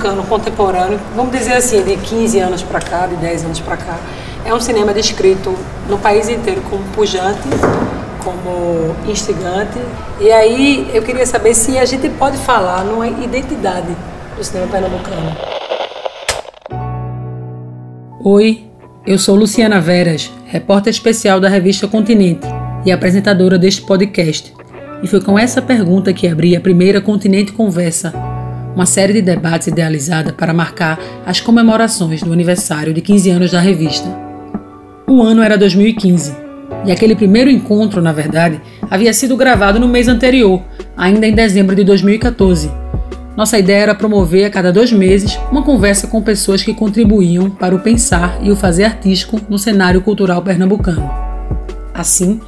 O cinema pernambucano contemporâneo, vamos dizer assim, de 15 anos para cá, de 10 anos para cá, é um cinema descrito no país inteiro como pujante, como instigante. E aí eu queria saber se a gente pode falar numa identidade do cinema pernambucano. Oi, eu sou Luciana Veras, repórter especial da revista Continente e apresentadora deste podcast. E foi com essa pergunta que abri a primeira Continente Conversa, uma série de debates idealizada para marcar as comemorações do aniversário de 15 anos da revista. O ano era 2015, e aquele primeiro encontro, na verdade, havia sido gravado no mês anterior, ainda em dezembro de 2014. Nossa ideia era promover a cada dois meses uma conversa com pessoas que contribuíam para o pensar e o fazer artístico no cenário cultural pernambucano. Assim,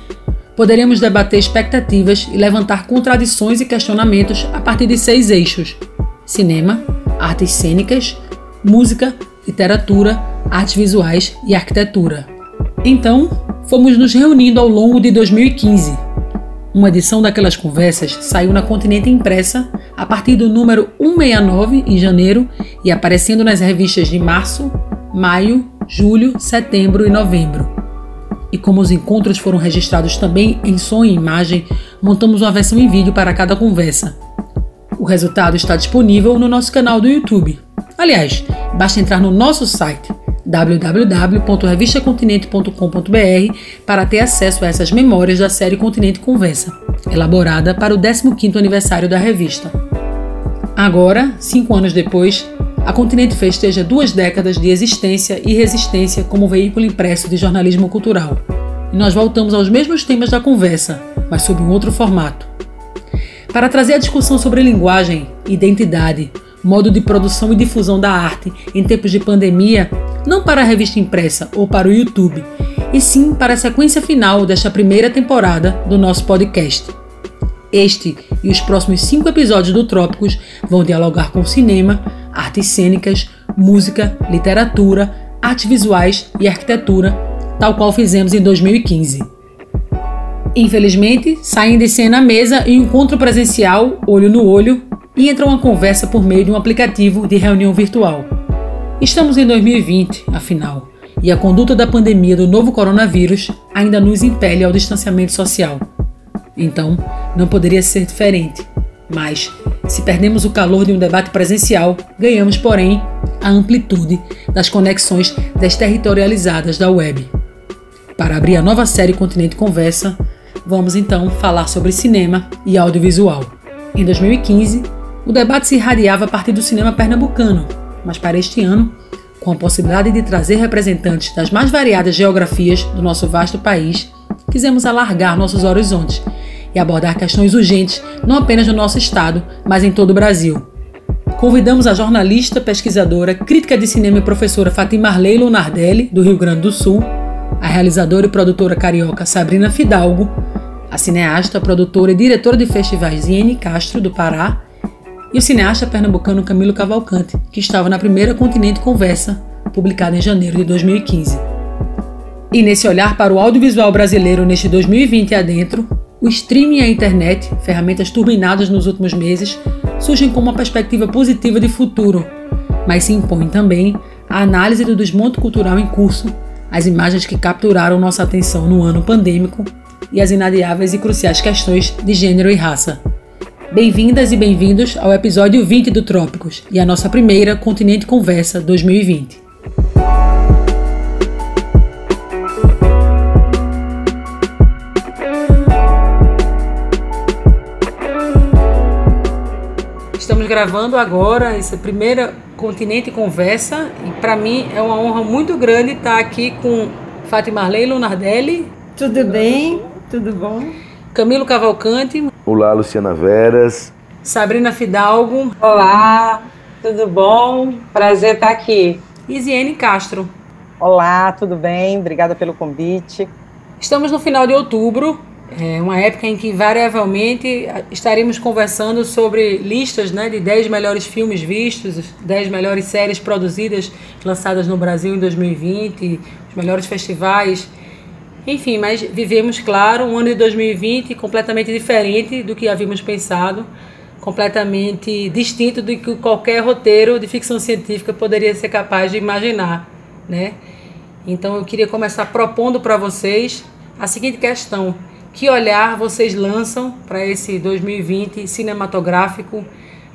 poderemos debater expectativas e levantar contradições e questionamentos a partir de seis eixos: cinema, artes cênicas, música, literatura, artes visuais e arquitetura. Então, fomos nos reunindo ao longo de 2015. Uma edição daquelas conversas saiu na Continente Impressa a partir do número 169 em janeiro e aparecendo nas revistas de março, maio, julho, setembro e novembro. E como os encontros foram registrados também em som e imagem, montamos uma versão em vídeo para cada conversa, o resultado está disponível no nosso canal do YouTube. Aliás, basta entrar no nosso site www.revistacontinente.com.br para ter acesso a essas memórias da série Continente Conversa, elaborada para o 15º aniversário da revista. Agora, cinco anos depois, a Continente festeja duas décadas de existência e resistência como veículo impresso de jornalismo cultural. E nós voltamos aos mesmos temas da conversa, mas sob um outro formato para trazer a discussão sobre linguagem, identidade, modo de produção e difusão da arte em tempos de pandemia, não para a revista impressa ou para o YouTube, e sim para a sequência final desta primeira temporada do nosso podcast. Este e os próximos cinco episódios do Trópicos vão dialogar com cinema, artes cênicas, música, literatura, artes visuais e arquitetura, tal qual fizemos em 2015. Infelizmente, saem de cena à mesa em um encontro presencial, olho no olho, e entra uma conversa por meio de um aplicativo de reunião virtual. Estamos em 2020, afinal, e a conduta da pandemia do novo coronavírus ainda nos impele ao distanciamento social. Então, não poderia ser diferente. Mas, se perdemos o calor de um debate presencial, ganhamos, porém, a amplitude das conexões desterritorializadas da web. Para abrir a nova série Continente Conversa, Vamos então falar sobre cinema e audiovisual. Em 2015, o debate se irradiava a partir do cinema pernambucano, mas para este ano, com a possibilidade de trazer representantes das mais variadas geografias do nosso vasto país, quisemos alargar nossos horizontes e abordar questões urgentes não apenas no nosso estado, mas em todo o Brasil. Convidamos a jornalista, pesquisadora, crítica de cinema e professora Fatima Arley Lunardelli, do Rio Grande do Sul, a realizadora e produtora carioca Sabrina Fidalgo, a cineasta, produtora e diretora de festivais Iene Castro, do Pará, e o cineasta pernambucano Camilo Cavalcante, que estava na primeira Continente Conversa, publicada em janeiro de 2015. E nesse olhar para o audiovisual brasileiro neste 2020 adentro, o streaming e a internet, ferramentas turbinadas nos últimos meses, surgem como uma perspectiva positiva de futuro, mas se impõe também a análise do desmonte cultural em curso as imagens que capturaram nossa atenção no ano pandêmico e as inadiáveis e cruciais questões de gênero e raça. Bem-vindas e bem-vindos ao episódio 20 do Trópicos e a nossa primeira Continente Conversa 2020. Estamos gravando agora essa primeira Continente Conversa. E para mim é uma honra muito grande estar aqui com Fátima Arley Lunardelli. Tudo bem? Tudo bom? Camilo Cavalcante. Olá, Luciana Veras. Sabrina Fidalgo. Olá, tudo bom? Prazer estar aqui. E Ziene Castro. Olá, tudo bem? Obrigada pelo convite. Estamos no final de outubro é uma época em que, invariavelmente, estaremos conversando sobre listas né, de 10 melhores filmes vistos, 10 melhores séries produzidas, lançadas no Brasil em 2020, os melhores festivais. Enfim, mas vivemos, claro, um ano de 2020 completamente diferente do que havíamos pensado, completamente distinto do que qualquer roteiro de ficção científica poderia ser capaz de imaginar, né? Então eu queria começar propondo para vocês a seguinte questão: que olhar vocês lançam para esse 2020 cinematográfico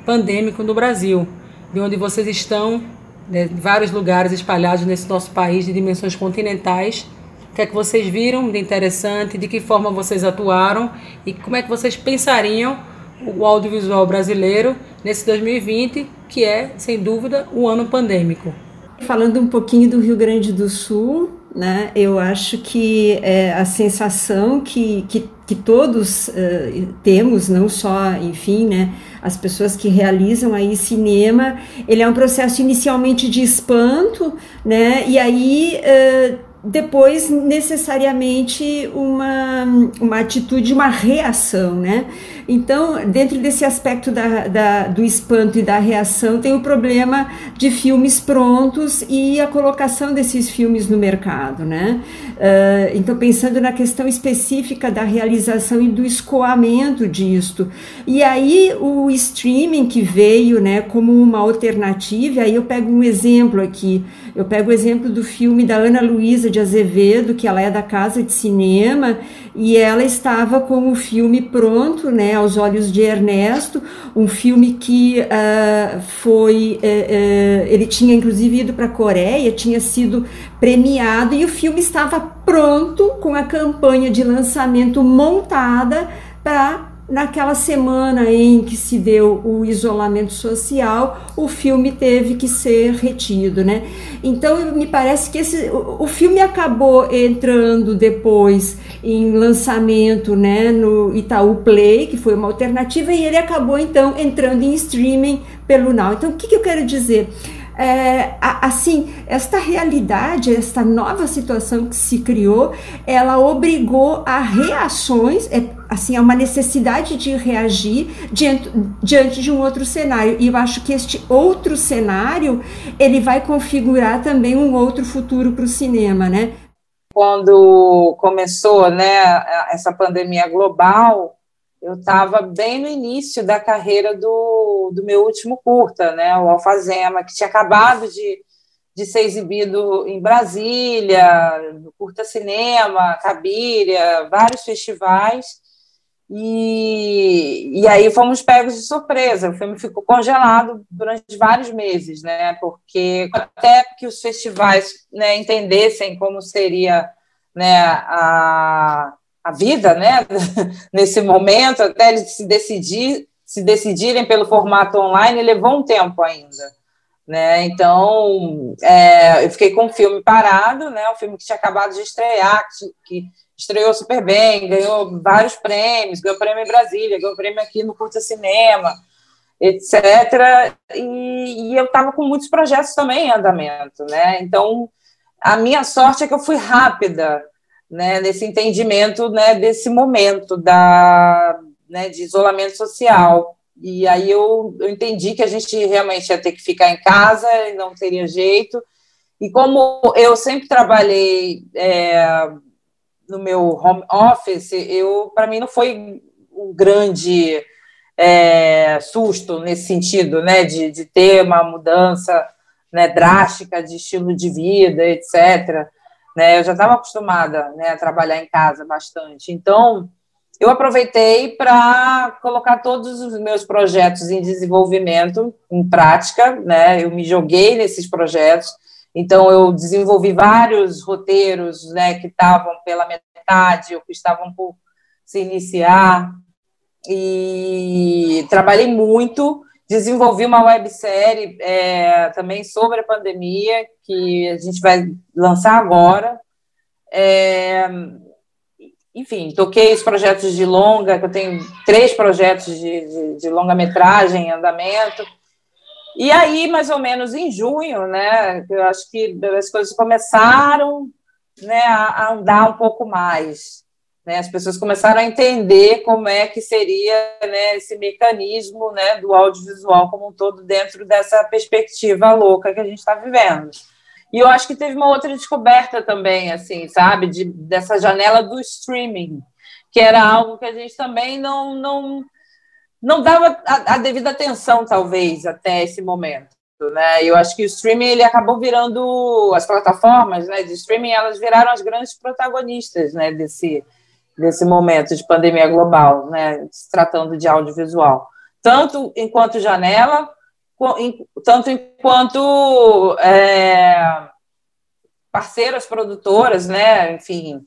pandêmico no Brasil, de onde vocês estão, né, vários lugares espalhados nesse nosso país de dimensões continentais. O que é que vocês viram de interessante, de que forma vocês atuaram e como é que vocês pensariam o audiovisual brasileiro nesse 2020, que é, sem dúvida, o ano pandêmico. Falando um pouquinho do Rio Grande do Sul, né, eu acho que é, a sensação que, que, que todos uh, temos, não só, enfim, né, as pessoas que realizam aí cinema, ele é um processo inicialmente de espanto, né, e aí uh, depois necessariamente uma, uma atitude, uma reação, né? Então, dentro desse aspecto da, da, do espanto e da reação, tem o problema de filmes prontos e a colocação desses filmes no mercado, né? Uh, então, pensando na questão específica da realização e do escoamento disto. E aí, o streaming que veio, né, como uma alternativa, aí eu pego um exemplo aqui, eu pego o exemplo do filme da Ana Luísa de Azevedo, que ela é da Casa de Cinema, e ela estava com o filme pronto, né, aos olhos de Ernesto, um filme que uh, foi, uh, uh, ele tinha inclusive ido para a Coreia, tinha sido premiado e o filme estava pronto com a campanha de lançamento montada para naquela semana em que se deu o isolamento social, o filme teve que ser retido, né? Então me parece que esse, o, filme acabou entrando depois em lançamento, né, no Itaú Play, que foi uma alternativa, e ele acabou então entrando em streaming pelo Now. Então o que, que eu quero dizer? é, assim, esta realidade, esta nova situação que se criou, ela obrigou a reações, é, assim, a uma necessidade de reagir diante, diante de um outro cenário. E eu acho que este outro cenário, ele vai configurar também um outro futuro para o cinema, né? Quando começou, né, essa pandemia global, eu estava bem no início da carreira do, do meu último curta, né, o Alfazema, que tinha acabado de, de ser exibido em Brasília, no Curta Cinema, Cabiria, vários festivais, e, e aí fomos pegos de surpresa, o filme ficou congelado durante vários meses, né, porque até que os festivais né, entendessem como seria né, a a vida, né, nesse momento, até eles se decidir, se decidirem pelo formato online, levou um tempo ainda, né? Então, é, eu fiquei com o filme parado, né? O filme que tinha acabado de estrear, que, que estreou super bem, ganhou vários prêmios, ganhou prêmio em Brasília, ganhou prêmio aqui no Curta Cinema, etc. E, e eu estava com muitos projetos também em andamento, né? Então, a minha sorte é que eu fui rápida né, nesse entendimento né, desse momento da, né, de isolamento social. E aí eu, eu entendi que a gente realmente ia ter que ficar em casa não teria jeito. E como eu sempre trabalhei é, no meu home office, eu para mim não foi um grande é, susto nesse sentido, né, de, de ter uma mudança né, drástica de estilo de vida, etc. Né? Eu já estava acostumada né, a trabalhar em casa bastante. Então, eu aproveitei para colocar todos os meus projetos em desenvolvimento, em prática. Né? Eu me joguei nesses projetos. Então, eu desenvolvi vários roteiros né, que estavam pela metade ou que estavam por se iniciar. E trabalhei muito Desenvolvi uma websérie é, também sobre a pandemia, que a gente vai lançar agora. É, enfim, toquei os projetos de longa, que eu tenho três projetos de, de, de longa-metragem em andamento. E aí, mais ou menos em junho, né, eu acho que as coisas começaram né, a andar um pouco mais. Né? As pessoas começaram a entender como é que seria né, esse mecanismo né, do audiovisual como um todo dentro dessa perspectiva louca que a gente está vivendo. E eu acho que teve uma outra descoberta também, assim, sabe, de, dessa janela do streaming, que era algo que a gente também não, não não dava a, a, devida atenção, talvez, até esse momento. Né? Eu acho que o streaming ele acabou virando as plataformas né, de streaming, elas viraram as grandes protagonistas né, desse, desse momento de pandemia global, né, se tratando de audiovisual. Tanto enquanto janela, tanto enquanto é, parceiras produtoras, né, enfim,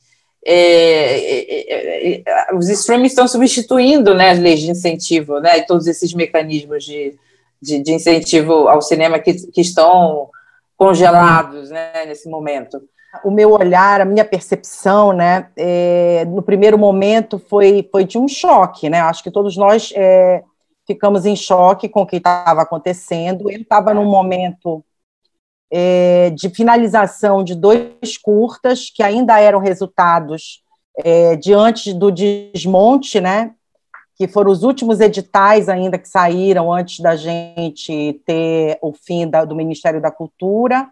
é é, é, é, os streamings estão substituindo né, as leis de incentivo, né, e todos esses mecanismos de, de, de incentivo ao cinema que, que estão congelados né, nesse momento. O meu olhar, a minha percepção, né, é, no primeiro momento foi, foi de um choque, né? Acho que todos nós é, ficamos em choque com o que estava acontecendo. Eu estava num momento é, de finalização de dois curtas que ainda eram resultados é, diante do desmonte, né? Que foram os últimos editais ainda que saíram antes da gente ter o fim da, do Ministério da Cultura.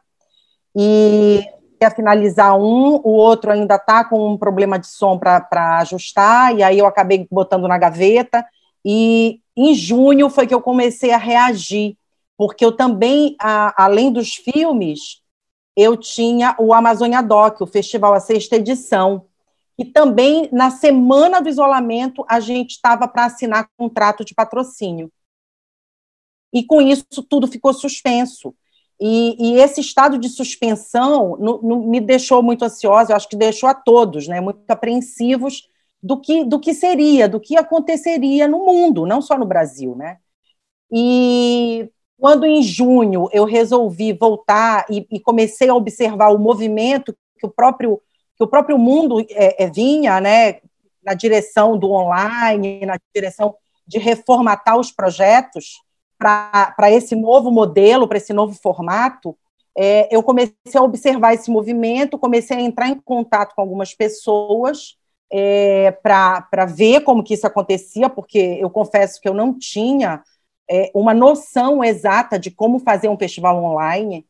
E ia finalizar um, o outro ainda está com um problema de som para ajustar, e aí eu acabei botando na gaveta. E em junho foi que eu comecei a reagir porque eu também, a, além dos filmes, eu tinha o Amazônia Doc, o festival, a sexta edição, e também, na semana do isolamento, a gente estava para assinar contrato de patrocínio. E com isso, tudo ficou suspenso. E, e esse estado de suspensão no, no, me deixou muito ansiosa, eu acho que deixou a todos, né, muito apreensivos do que, do que seria, do que aconteceria no mundo, não só no Brasil. Né? E quando em junho eu resolvi voltar e, e comecei a observar o movimento que o próprio, que o próprio mundo é, é, vinha, né, na direção do online, na direção de reformatar os projetos para esse novo modelo, para esse novo formato, é, eu comecei a observar esse movimento, comecei a entrar em contato com algumas pessoas é, para ver como que isso acontecia, porque eu confesso que eu não tinha é, uma noção exata de como fazer um festival online.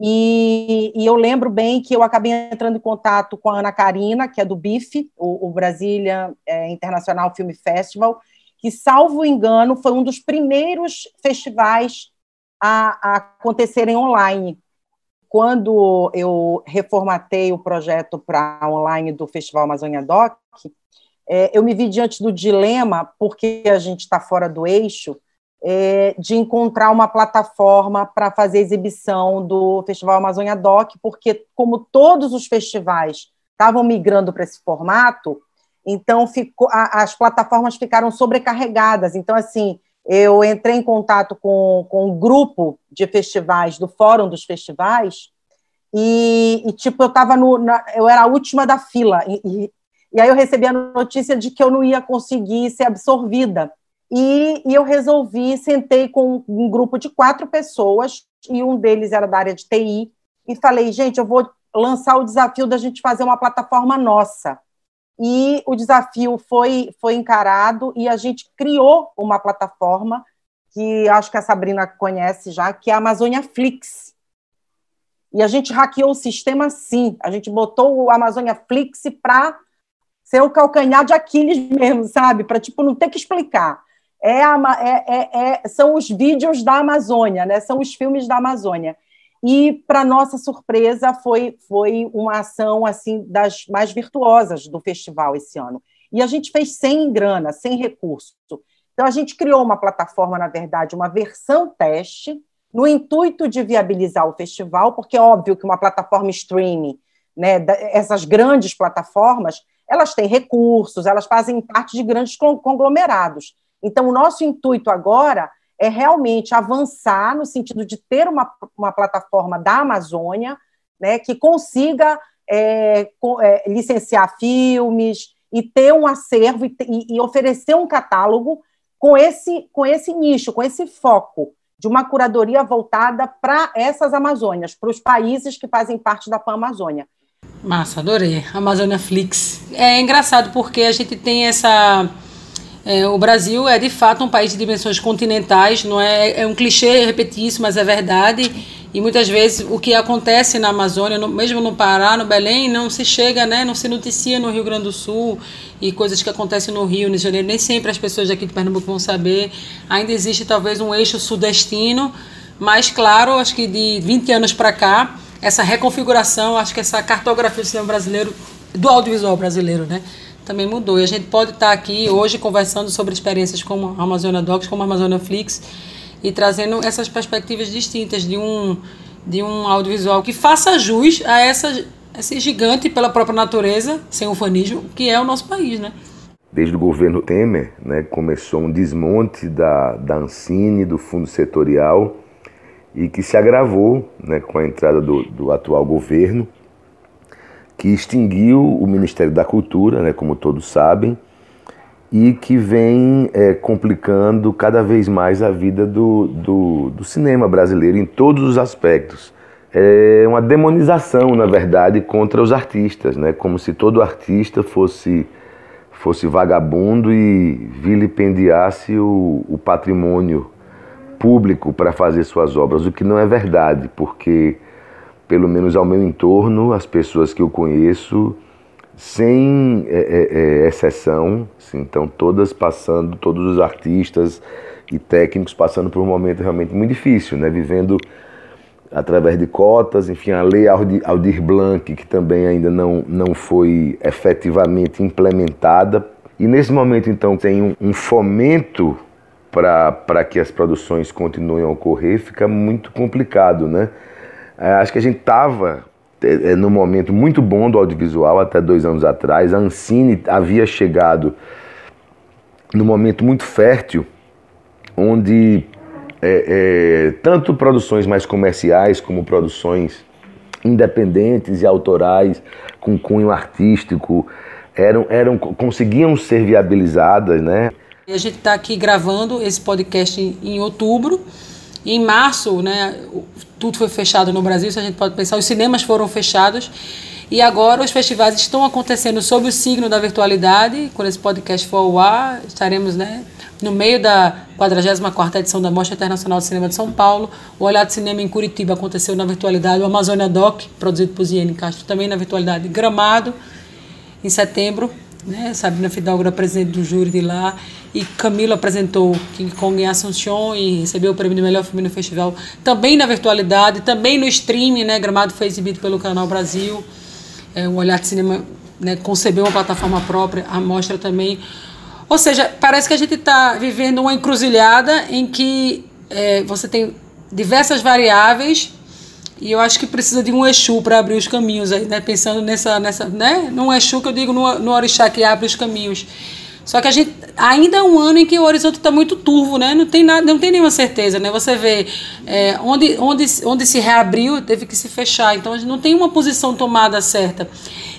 E, e, eu lembro bem que eu acabei entrando em contato com a Ana Karina, que é do BIF, o, o Brasília é, International Film Festival, que, salvo engano, foi um dos primeiros festivais a, a acontecerem online. Quando eu reformatei o projeto para online do Festival Amazônia Doc, é, eu me vi diante do dilema, porque a gente está fora do eixo, é, de encontrar uma plataforma para fazer exibição do Festival Amazônia Doc, porque, como todos os festivais estavam migrando para esse formato, então ficou, a, as plataformas ficaram sobrecarregadas. Então, assim, eu entrei em contato com, com um grupo de festivais, do Fórum dos Festivais, e, e tipo, eu estava no. Na, eu era a última da fila, e, e, e aí eu recebi a notícia de que eu não ia conseguir ser absorvida e, e, eu resolvi, sentei com um grupo de quatro pessoas, e um deles era da área de TI, e falei, gente, eu vou lançar o desafio da gente fazer uma plataforma nossa. E o desafio foi, foi encarado, e a gente criou uma plataforma, que acho que a Sabrina conhece já, que é a Amazônia Flix. E a gente hackeou o sistema sim, a gente botou o Amazônia Flix para ser o calcanhar de Aquiles mesmo, sabe? Para tipo não ter que explicar é, a, é, é, é, são os vídeos da Amazônia, né? são os filmes da Amazônia. E, para nossa surpresa, foi, foi uma ação assim das mais virtuosas do festival esse ano. E a gente fez sem grana, sem recurso. Então, a gente criou uma plataforma, na verdade, uma versão teste, no intuito de viabilizar o festival, porque é óbvio que uma plataforma streaming, né, essas grandes plataformas, elas têm recursos, elas fazem parte de grandes conglomerados. Então, o nosso intuito agora é realmente avançar no sentido de ter uma, uma plataforma da Amazônia né, que consiga é, é, licenciar filmes e ter um acervo e, e, oferecer um catálogo com esse, com esse nicho, com esse foco de uma curadoria voltada para essas Amazônias, para os países que fazem parte da Pan-Amazônia. Massa, adorei. Amazônia Flix. É engraçado porque a gente tem essa é, o Brasil é de fato um país de dimensões continentais, não é, é um clichê repetir isso, mas é verdade. E muitas vezes o que acontece na Amazônia, no, mesmo no Pará, no Belém, não se chega, né, não se noticia no Rio Grande do Sul. E coisas que acontecem no Rio, no Rio de Janeiro, nem sempre as pessoas daqui de Pernambuco vão saber. Ainda existe talvez um eixo sudestino, mas claro, acho que de 20 anos para cá, essa reconfiguração, acho que essa cartografia do cinema brasileiro, do audiovisual brasileiro, né, também mudou. E a gente pode estar aqui hoje conversando sobre experiências como a Amazônia Docs, como a Amazônia Flix, e trazendo essas perspectivas distintas de um, de um audiovisual que faça jus a essa, esse gigante pela própria natureza, sem ufanismo, que é o nosso país, né? Desde o governo Temer, né, começou um desmonte da, da Ancine, do fundo setorial, e que se agravou né, com a entrada do, do atual governo, que extinguiu o Ministério da Cultura, né, como todos sabem, e que vem é, complicando cada vez mais a vida do, do, do, cinema brasileiro em todos os aspectos. É uma demonização, na verdade, contra os artistas, né? como se todo artista fosse, fosse vagabundo e vilipendiasse o, o patrimônio público para fazer suas obras, o que não é verdade, porque, pelo menos ao meu entorno, as pessoas que eu conheço, sem é, é, é, exceção, assim, então todas passando, todos os artistas e técnicos passando por um momento realmente muito difícil, né? vivendo através de cotas, enfim, a lei Aldir Blanc, que também ainda não, não foi efetivamente implementada. E nesse momento, então, tem um, um fomento para que as produções continuem a ocorrer, fica muito complicado, né? É, acho que a gente estava é, é, no momento muito bom do audiovisual até dois anos atrás. A Ancine havia chegado no momento muito fértil, onde é, é, tanto produções mais comerciais como produções independentes e autorais com cunho artístico eram, eram conseguiam ser viabilizadas, né? A gente está aqui gravando esse podcast em, em outubro. Em março, né, tudo foi fechado no Brasil, se a gente pode pensar, os cinemas foram fechados. E agora os festivais estão acontecendo sob o signo da virtualidade. Quando esse podcast for ao ar, estaremos né, no meio da 44ª edição da Mostra Internacional de Cinema de São Paulo. O Olhar de Cinema em Curitiba aconteceu na virtualidade. O Amazônia Doc, produzido por Ziene Castro, também na virtualidade. Gramado, em setembro. Né? Sabrina Fidalgo era presidente do júri de lá. E Camilo apresentou King Kong em Assunção e recebeu o prêmio de melhor filme no festival. Também na virtualidade, também no streaming, né? Gramado foi exibido pelo Canal Brasil. É, o Olhar de Cinema né, concebeu uma plataforma própria, a mostra também. Ou seja, parece que a gente está vivendo uma encruzilhada em que é, você tem diversas variáveis e eu acho que precisa de um Exu para abrir os caminhos aí, né? Pensando nessa, nessa, né? Num Exu que eu digo no, no Orixá que abre os caminhos. Só que a gente ainda é um ano em que o horizonte está muito turvo, né? Não tem nada, não tem nenhuma certeza, né? Você vê é, onde, onde, onde se reabriu teve que se fechar, então a gente não tem uma posição tomada certa.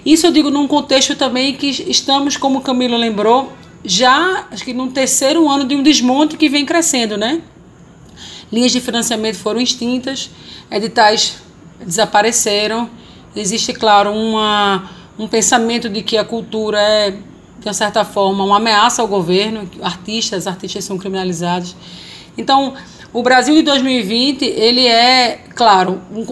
Isso eu digo num contexto também que estamos, como o Camilo lembrou, já acho que no terceiro ano de um desmonte que vem crescendo, né? Linhas de financiamento foram extintas, editais desapareceram. Existe, claro, uma, um pensamento de que a cultura é de uma certa forma, uma ameaça ao governo, artistas, artistas são criminalizados. Então, o Brasil de 2020, ele é, claro, um,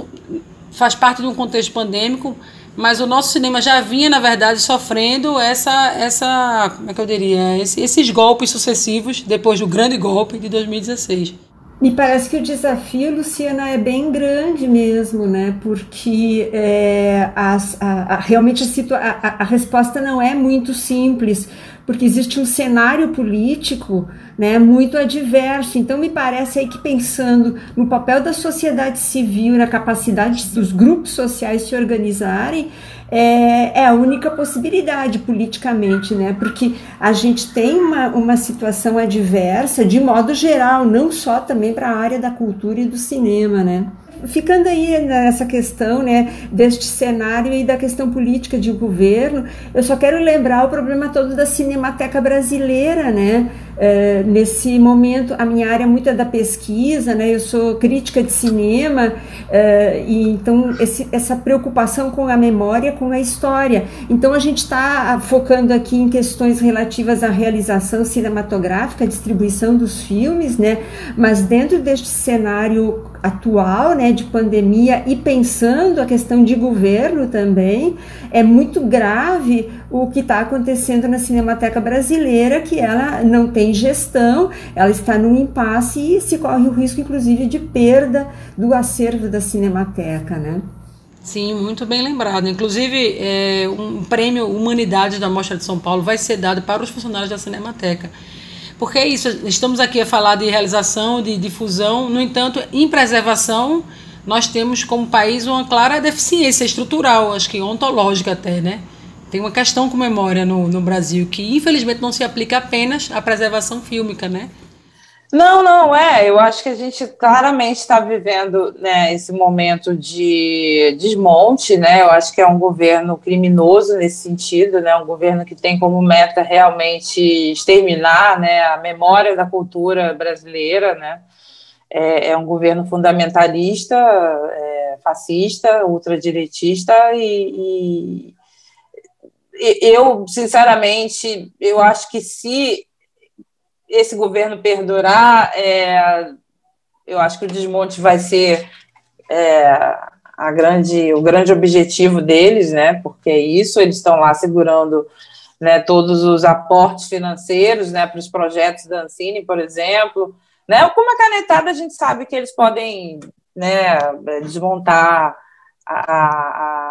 faz parte de um contexto pandêmico, mas o nosso cinema já vinha, na verdade, sofrendo essa, essa como é que eu diria, esses golpes sucessivos depois do grande golpe de 2016. Me parece que o desafio, Luciana, é bem grande mesmo, né? Porque é, a, a, realmente a, a, a resposta não é muito simples, porque existe um cenário político né, muito adverso. Então, me parece aí que pensando no papel da sociedade civil, na capacidade dos grupos sociais se organizarem, é, é, a única possibilidade politicamente, né? Porque a gente tem uma, uma situação adversa de modo geral, não só também para a área da cultura e do cinema, né? Ficando aí nessa questão, né, deste cenário e da questão política de governo, eu só quero lembrar o problema todo da Cinemateca Brasileira, né? Uh, nesse momento, a minha área é muito é da pesquisa, né? Eu sou crítica de cinema uh, e então esse, essa preocupação com a memória, com a história. Então a gente está focando aqui em questões relativas à realização cinematográfica, distribuição dos filmes, né? Mas dentro deste cenário atual, né, de pandemia e pensando a questão de governo também, é muito grave o que está acontecendo na Cinemateca Brasileira, que ela não tem gestão, ela está num impasse e se corre o risco, inclusive, de perda do acervo da Cinemateca, né? Sim, muito bem lembrado. Inclusive, é, um prêmio Humanidade da Mostra de São Paulo vai ser dado para os funcionários da Cinemateca. Porque é isso, estamos aqui a falar de realização, de difusão, no entanto, em preservação, nós temos como país uma clara deficiência estrutural, acho que ontológica até, né? Tem uma questão com memória no, no Brasil que, infelizmente, não se aplica apenas à preservação fílmica, né? Não, não, é. Eu acho que a gente claramente está vivendo né, esse momento de desmonte, né? Eu acho que é um governo criminoso nesse sentido, né? Um governo que tem como meta realmente exterminar né, a memória da cultura brasileira, né? É, é um governo fundamentalista, é, fascista, ultradireitista e, e eu, sinceramente, eu acho que se esse governo perdurar, é, eu acho que o desmonte vai ser é, a grande, o grande objetivo deles, né? Porque é isso, eles estão lá segurando né, todos os aportes financeiros né, para os projetos da Ancine, por exemplo. Né, com uma canetada, a gente sabe que eles podem né, desmontar a, a,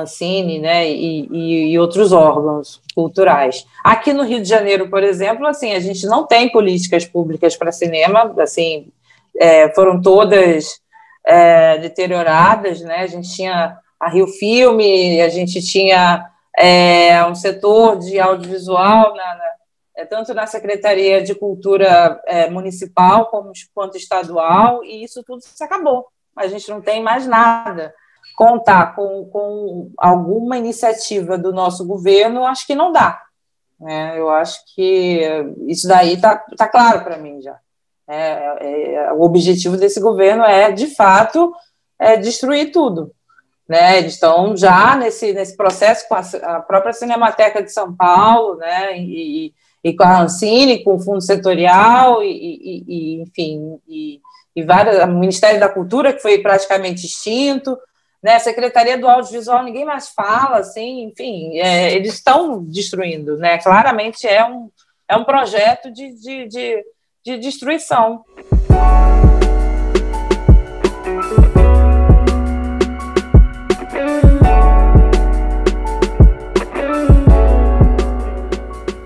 a né, e, e, e, outros órgãos culturais. Aqui no Rio de Janeiro, por exemplo, assim, a gente não tem políticas públicas para cinema, assim, é, foram todas é, deterioradas, né? A gente tinha a Rio Filme, a gente tinha é, um setor de audiovisual na, na, é, tanto na Secretaria de Cultura é, Municipal como, quanto estadual, e isso tudo se acabou. A gente não tem mais nada contar com, com alguma iniciativa do nosso governo, acho que não dá. Né? Eu acho que isso daí está tá claro para mim já. É, é, o objetivo desse governo é, de fato, é destruir tudo. Né? Eles estão já nesse, nesse processo com a, a própria Cinemateca de São Paulo, né? e, e com a Ancine, com o Fundo Setorial, e, e, e enfim, e, e várias, o Ministério da Cultura, que foi praticamente extinto, né? Secretaria do Audiovisual, ninguém mais fala, assim, enfim, é, eles estão destruindo, né? Claramente é um, é um projeto de, de, de, de destruição.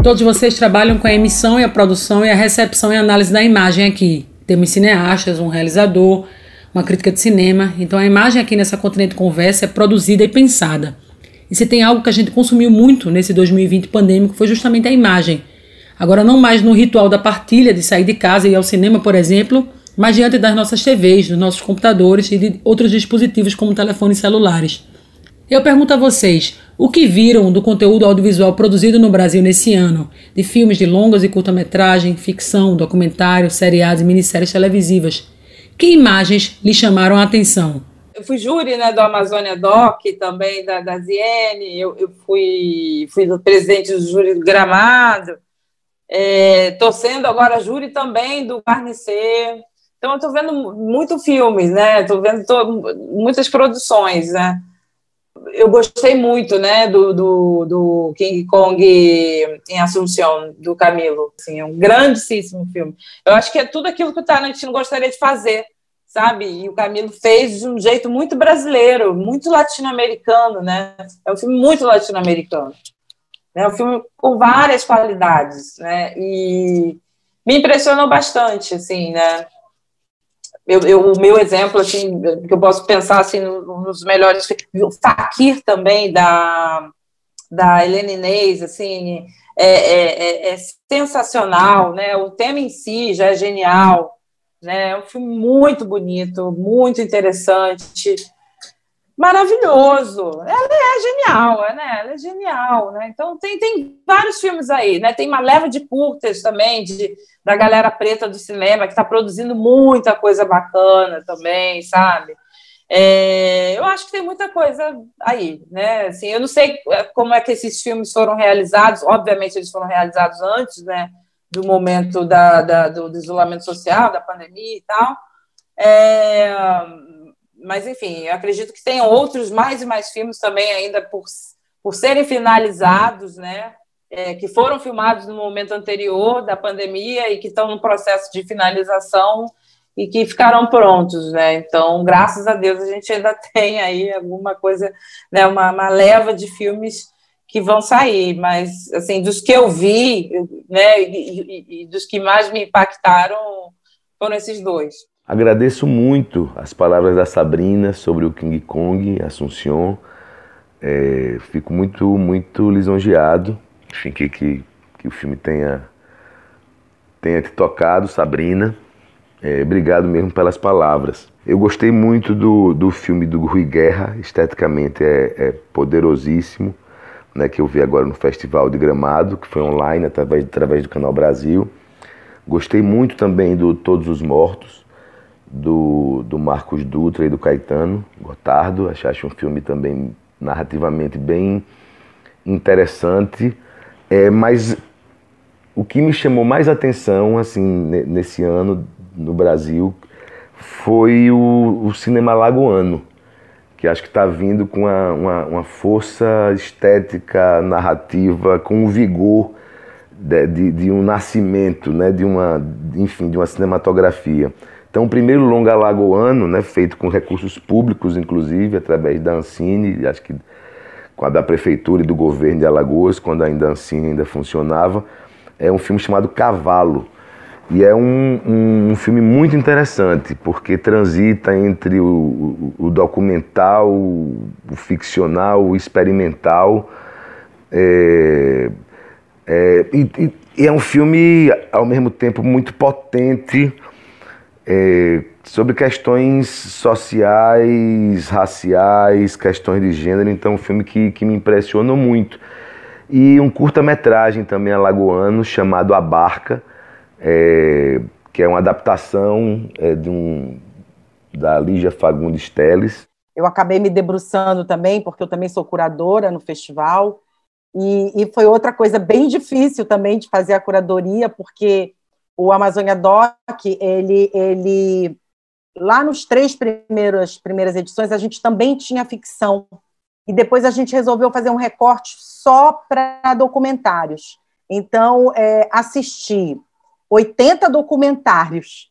Todos vocês trabalham com a emissão e a produção e a recepção e análise da imagem aqui. Temos cineastas, um realizador, uma crítica de cinema. Então a imagem aqui nessa Continente Conversa é produzida e pensada. E se tem algo que a gente consumiu muito nesse 2020 pandêmico foi justamente a imagem. Agora não mais no ritual da partilha de sair de casa e ir ao cinema, por exemplo, mas diante das nossas TVs, dos nossos computadores e de outros dispositivos como telefones celulares. Eu pergunto a vocês, o que viram do conteúdo audiovisual produzido no Brasil nesse ano, de filmes de longas e curta-metragem, ficção, documentários, seriados e minisséries televisivas? Que imagens lhe chamaram a atenção? Eu fui júri né, do Amazônia Doc, também da, da Ziene, eu, eu fui, fui presidente do júri do Gramado, estou é, sendo agora júri também do Carnicer. Então, eu estou vendo muito filmes, né? Estou vendo tô, muitas produções, né? Eu gostei muito, né, do, do, do, King Kong em Assunção, do Camilo. Assim, é um grandíssimo filme. Eu acho que é tudo aquilo que o Tarantino gostaria de fazer, sabe? E o Camilo fez de um jeito muito brasileiro, muito latino-americano, né? É um filme muito latino-americano. É um filme com várias qualidades, né? E me impressionou bastante, assim, né? Eu, eu, o meu exemplo, assim, que eu posso pensar assim, nos melhores. O Fakir também, da, da Helena Inês, assim, é, é, é, é, sensacional, né? O tema em si já é genial, né? É um filme muito bonito, muito interessante. maravilhoso. Ela é genial, né? Ela é genial, né? Então tem, tem vários filmes aí, né? Tem uma leva de curtas também de, da galera preta do cinema que está produzindo muita coisa bacana também, sabe? É, eu acho que tem muita coisa aí, né? Assim, eu não sei é, como é que esses filmes foram realizados. Obviamente eles foram realizados antes, né? Do momento da, da do, isolamento social, da pandemia e tal. É, mas, enfim, acredito que tem outros, mais e mais filmes também ainda por, por serem finalizados, né? É, que foram filmados no momento anterior da pandemia e que estão no processo de finalização e que ficarão prontos, né? Então, graças a Deus, a gente ainda tem aí alguma coisa, né? Uma, uma leva de filmes que vão sair, mas assim, dos que eu vi, né? E, e, e dos que mais me impactaram foram esses dois. Agradeço muito as palavras da Sabrina sobre o King Kong, Assunção. É, fico muito, muito lisonjeado. Enfim, que, que, que o filme tenha, tenha te tocado, Sabrina. É, obrigado mesmo pelas palavras. Eu gostei muito do, do filme do Rui Guerra, esteticamente é, é poderosíssimo, né, que eu vi agora no Festival de Gramado, que foi online através, através do Canal Brasil. Gostei muito também do Todos os Mortos, do, do Marcos Dutra e do Caetano Gotardo. Acho um filme também narrativamente bem interessante. É, mas o que me chamou mais atenção assim nesse ano no Brasil foi o, o cinema lagoano, que acho que está vindo com uma, uma, uma, força estética, narrativa, com um vigor de, de, de um nascimento, né, de uma, enfim, de uma cinematografia. Então, o primeiro longa lagoano, né, feito com recursos públicos, inclusive, através da Ancine, acho que com a da prefeitura e do governo de Alagoas, quando ainda a Ancine ainda funcionava, é um filme chamado Cavalo. E é um, um, um filme muito interessante, porque transita entre o, o, o documental, o, o, ficcional, o experimental. É, é, e, e é um filme, ao mesmo tempo, muito potente, é, sobre questões sociais, raciais, questões de gênero. Então, um filme que, que me impressionou muito. E um curta-metragem também alagoano chamado A Barca, é, que é uma adaptação é, de um, da Lígia Fagundes Teles. Eu acabei me debruçando também, porque eu também sou curadora no festival, e, e foi outra coisa bem difícil também de fazer a curadoria, porque o Amazônia Doc, ele, ele lá nos três primeiros primeiras edições a gente também tinha ficção e depois a gente resolveu fazer um recorte só para documentários. Então é, assisti 80 documentários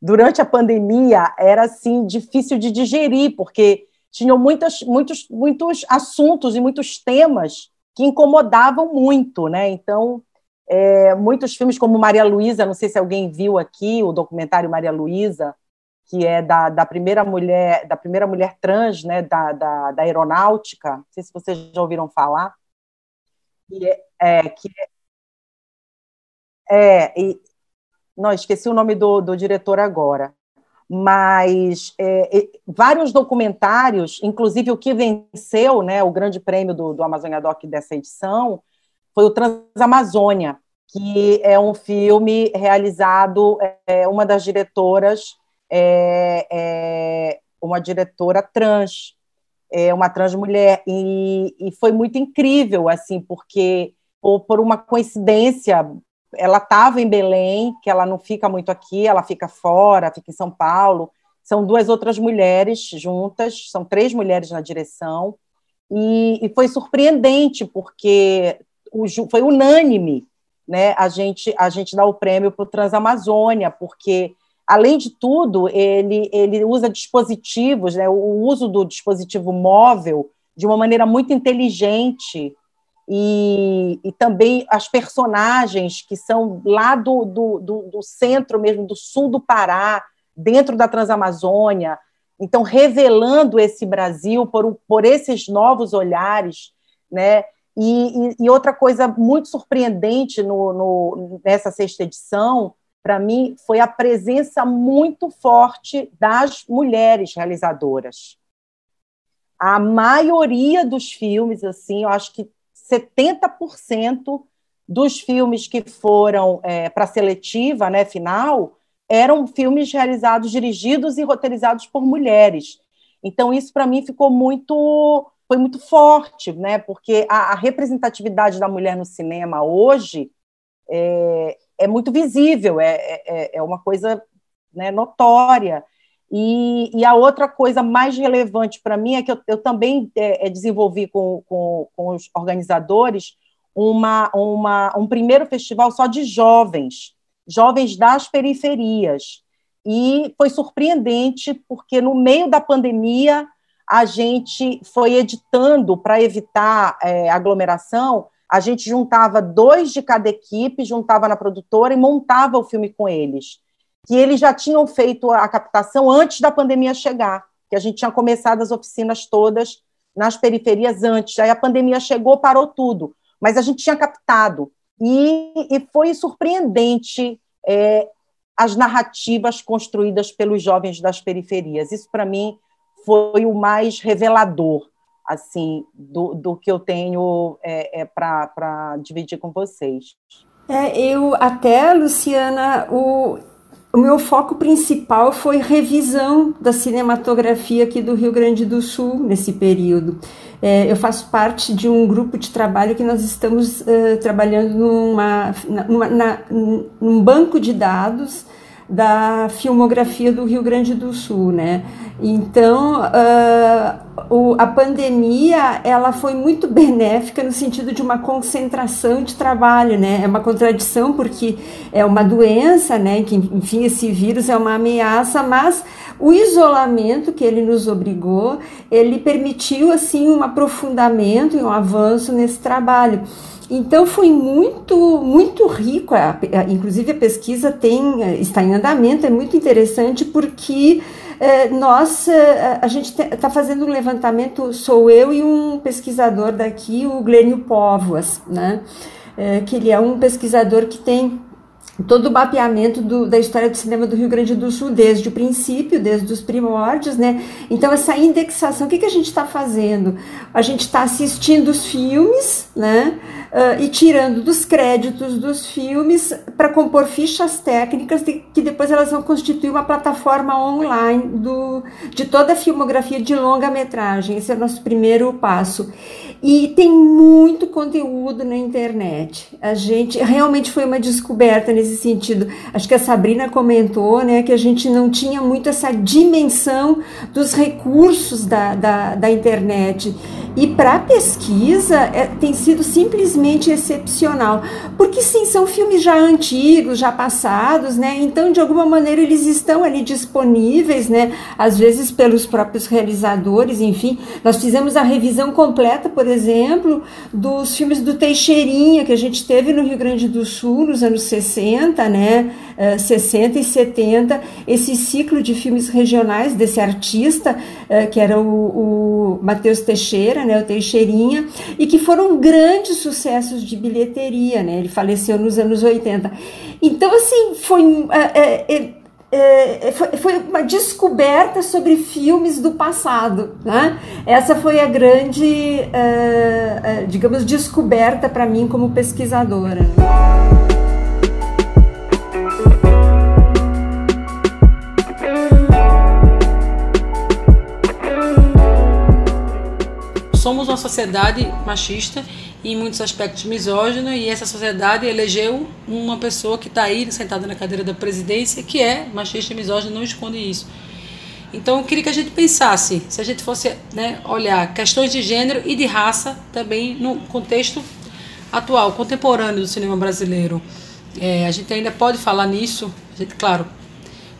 durante a pandemia era assim difícil de digerir porque tinham muitos muitos muitos assuntos e muitos temas que incomodavam muito, né? Então é, muitos filmes como Maria Luísa, não sei se alguém viu aqui o documentário Maria Luísa, que é da, da primeira mulher da primeira mulher trans, né, da, da, da aeronáutica. Não sei se vocês já ouviram falar. Que é, é que é, é e, não esqueci o nome do, do diretor agora, mas é, vários documentários, inclusive o que venceu, né, o grande prêmio do, do Amazônia Doc dessa edição, foi o Transamazônia, que é um filme realizado, é, uma das diretoras, é, é, uma diretora trans, é uma trans mulher, e, e foi muito incrível, assim, porque por, por uma coincidência, ela estava em Belém, que ela não fica muito aqui, ela fica fora, fica em São Paulo, são duas outras mulheres juntas, são três mulheres na direção, e, e foi surpreendente, porque o, foi unânime né, a, gente, a gente dar o prêmio para o Transamazônia, porque, além de tudo, ele, ele usa dispositivos, né, o uso do dispositivo móvel de uma maneira muito inteligente, e, e também as personagens que são lá do, do, do, do centro mesmo, do sul do Pará, dentro da Transamazônia, então revelando esse Brasil por, por esses novos olhares, né? E, e, e outra coisa muito surpreendente no, no, nessa sexta edição, para mim, foi a presença muito forte das mulheres realizadoras. a maioria dos filmes, assim, eu acho que 70% dos filmes que foram é, para a seletiva, né, final, eram filmes realizados, dirigidos e roteirizados por mulheres. Então isso para mim ficou muito foi muito forte, né? Porque a, a representatividade da mulher no cinema hoje é, é muito visível, é, é, é uma coisa né, notória. E, e, a outra coisa mais relevante para mim é que eu, eu também é, é, desenvolvi com, com, com, os organizadores uma, uma, um primeiro festival só de jovens, jovens das periferias. E foi surpreendente, porque no meio da pandemia a gente foi editando para evitar é, aglomeração. A gente juntava dois de cada equipe, juntava na produtora e montava o filme com eles que eles já tinham feito a captação antes da pandemia chegar, que a gente tinha começado as oficinas todas nas periferias antes. Aí a pandemia chegou, parou tudo, mas a gente tinha captado. E, e foi surpreendente é, as narrativas construídas pelos jovens das periferias. Isso, para mim, foi o mais revelador assim do, do que eu tenho é, é para dividir com vocês. É, eu até, Luciana, o, o meu foco principal foi revisão da cinematografia aqui do Rio Grande do Sul nesse período. É, eu faço parte de um grupo de trabalho que nós estamos uh, trabalhando numa, numa, na, num banco de dados da filmografia do Rio Grande do Sul, né? Então, uh, o, a pandemia ela foi muito benéfica no sentido de uma concentração de trabalho, né? É uma contradição porque é uma doença, né? Que enfim esse vírus é uma ameaça, mas o isolamento que ele nos obrigou, ele permitiu assim um aprofundamento e um avanço nesse trabalho. Então foi muito muito rico, inclusive a pesquisa tem está em andamento, é muito interessante porque é, nós, é, a gente está fazendo um levantamento, sou eu e um pesquisador daqui, o Glênio Póvoas, né? Que ele é um pesquisador que tem todo o mapeamento do, da história do cinema do Rio Grande do Sul desde o princípio, desde os primórdios, né? Então essa indexação, o que, que a gente está fazendo? A gente está assistindo os filmes, né? Uh, e tirando dos créditos dos filmes para compor fichas técnicas de, que depois elas vão constituir uma plataforma online do, de toda a filmografia de longa metragem. Esse é o nosso primeiro passo. E tem muito conteúdo na internet. A gente realmente foi uma descoberta nesse sentido. Acho que a Sabrina comentou né, que a gente não tinha muito essa dimensão dos recursos da, da, da internet. E para pesquisa é, tem sido simplesmente excepcional, porque sim, são filmes já antigos, já passados, né? Então, de alguma maneira, eles estão ali disponíveis, né? Às vezes pelos próprios realizadores, enfim. Nós fizemos a revisão completa, por exemplo, dos filmes do Teixeirinha, que a gente teve no Rio Grande do Sul nos anos 60, né? 60 eh, e 70, esse ciclo de filmes regionais desse artista, eh, que era o, o Matheus Teixeira, né, o Teixeirinha, e que foram grandes sucessos de bilheteria, né? Ele faleceu nos anos 80. Então, assim, foi. É, é, é, foi, foi, uma descoberta sobre filmes do passado. Né? Essa foi a grande, digamos, descoberta para mim como pesquisadora. somos uma sociedade machista em muitos aspectos misógina e essa sociedade elegeu uma pessoa que está aí sentada na cadeira da presidência que é machista e misógina, não esconde isso. Então eu queria que a gente pensasse, se a gente fosse né, olhar questões de gênero e de raça também no contexto atual, contemporâneo do cinema brasileiro. É, a gente ainda pode falar nisso, gente, claro.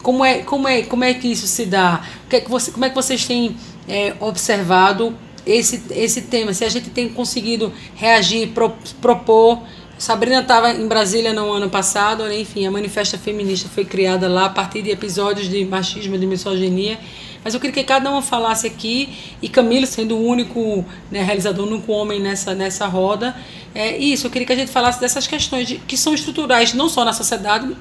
Como é, como, é, como é que isso se dá? Que é que você, como é que vocês têm é, observado esse, esse tema, se a gente tem conseguido reagir, pro, propor. Sabrina estava em Brasília no ano passado, né? enfim, a Manifesta Feminista foi criada lá a partir de episódios de machismo e de misoginia. Mas eu queria que cada uma falasse aqui, e Camilo sendo o único né, realizador, o único homem nessa, nessa roda. É isso, eu queria que a gente falasse dessas questões de, que são estruturais, não só na sociedade,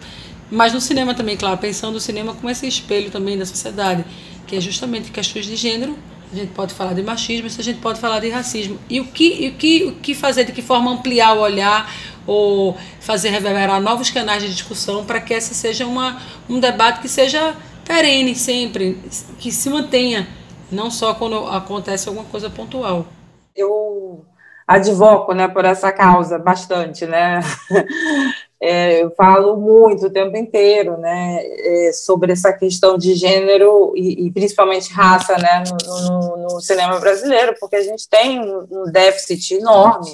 mas no cinema também, claro, pensando o cinema como esse espelho também da sociedade, que é justamente questões de gênero a gente pode falar de machismo, se a gente pode falar de racismo. E o que, o que, o que fazer, de que forma ampliar o olhar ou fazer reverberar novos canais de discussão para que essa seja uma, um debate que seja perene sempre, que se mantenha, não só quando acontece alguma coisa pontual. Eu advoco né, por essa causa bastante, né? É, eu falo muito o tempo inteiro, né, é, sobre essa questão de gênero e, e principalmente raça, né, no, no, no, cinema brasileiro, porque a gente tem um déficit enorme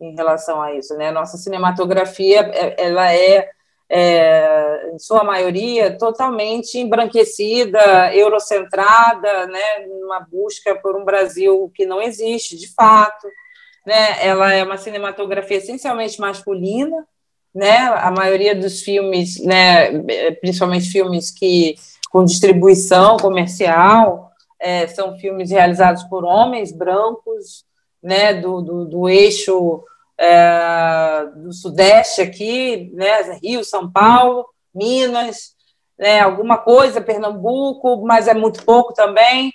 em relação a isso, né. Nossa cinematografia, é, ela é, é em sua maioria, totalmente embranquecida, eurocentrada, né, numa busca por um Brasil que não existe, de fato. Né, ela é uma cinematografia essencialmente masculina, né? A maioria dos filmes, né, principalmente filmes que com distribuição comercial, é, são filmes realizados por homens brancos, né, do, do, do eixo é, do Sudeste aqui, né, Rio, São Paulo, Minas, né, alguma coisa, Pernambuco, mas é muito pouco também.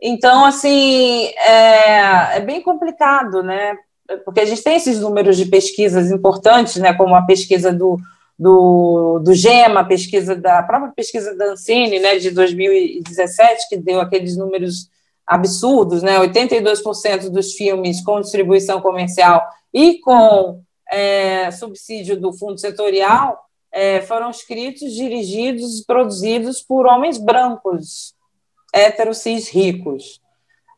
Então, assim, é, é bem complicado, né? porque a gente tem esses números de pesquisas importantes, né, como a pesquisa do, do, do GEMA, a pesquisa da a própria pesquisa da Ancine, né, de 2017, que deu aqueles números absurdos, né, 82% dos filmes com distribuição comercial e com é, subsídio do fundo setorial é, foram escritos, dirigidos, produzidos por homens brancos, héteros cis ricos.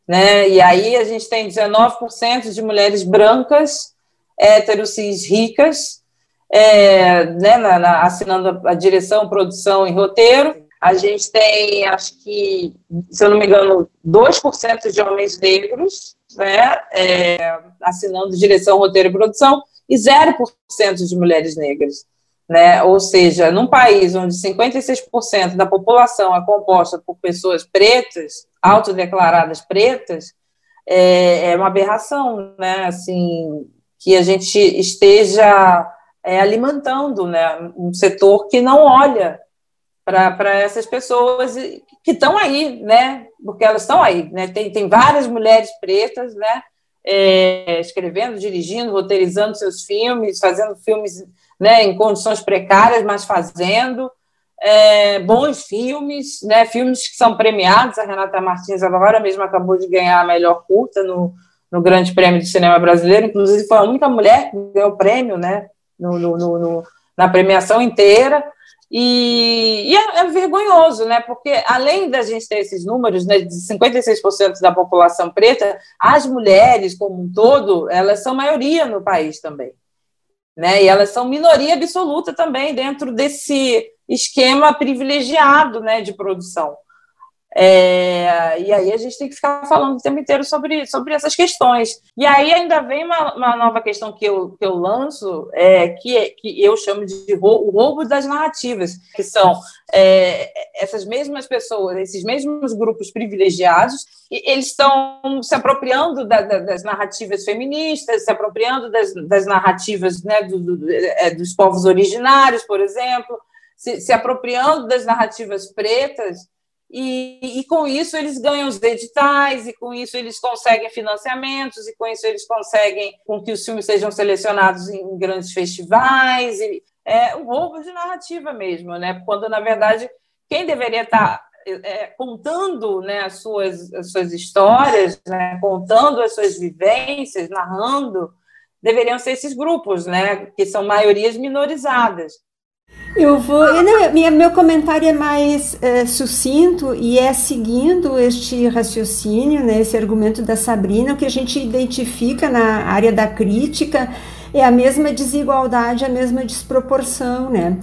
Né? E aí a gente tem 19% de mulheres brancas, héteros, cis, ricas, é, né, na, na, assinando a direção, produção e roteiro. A gente tem, acho que, se eu não me engano, 2% de homens negros né, é, assinando direção, roteiro e produção, e 0% de mulheres negras. Né? Ou seja, num país onde 56% da população é composta por pessoas pretas, autodeclaradas pretas, é, é uma aberração, né? Assim, que a gente esteja é, alimentando né, um setor que não olha para essas pessoas que estão aí, né? Porque elas estão aí, né? Tem, tem várias mulheres pretas, né? É, escrevendo, dirigindo, roteirizando seus filmes, fazendo filmes né, em condições precárias, mas fazendo é, bons filmes, né, filmes que são premiados. A Renata Martins agora mesmo acabou de ganhar a melhor curta no, no Grande Prêmio de Cinema Brasileiro, inclusive foi a única mulher que ganhou o prêmio né, no, no, no na premiação inteira. E, e é, é, vergonhoso, né? Porque além da gente ter esses números né, de 56% da população preta, as mulheres, como um todo, elas são maioria no país também né? E elas são minoria absoluta também dentro desse esquema privilegiado, né, de produção. É, e aí a gente tem que ficar falando o tempo inteiro sobre, sobre essas questões. E aí ainda vem uma, uma nova questão que eu, que eu lanço, é, que, é, que eu chamo de roubo, o roubo das narrativas, que são é, essas mesmas pessoas, esses mesmos grupos privilegiados, eles estão se apropriando da, da, das narrativas feministas, se apropriando das, das narrativas né, do, do, é, dos povos originários, por exemplo, se, se apropriando das narrativas pretas, e, e, com isso eles ganham os editais, e com isso eles conseguem financiamentos, e com isso eles conseguem com que os filmes sejam selecionados em grandes festivais. E, é um roubo de narrativa mesmo, né? quando, na verdade, quem deveria estar é, contando né, as, suas, as suas histórias, né, contando as suas vivências, narrando, deveriam ser esses grupos, né, que são maiorias minorizadas. Eu vou. Não, minha, meu comentário é mais é, sucinto e é seguindo este raciocínio, né, esse argumento da Sabrina, o que a gente identifica na área da crítica é a mesma desigualdade, a mesma desproporção, né?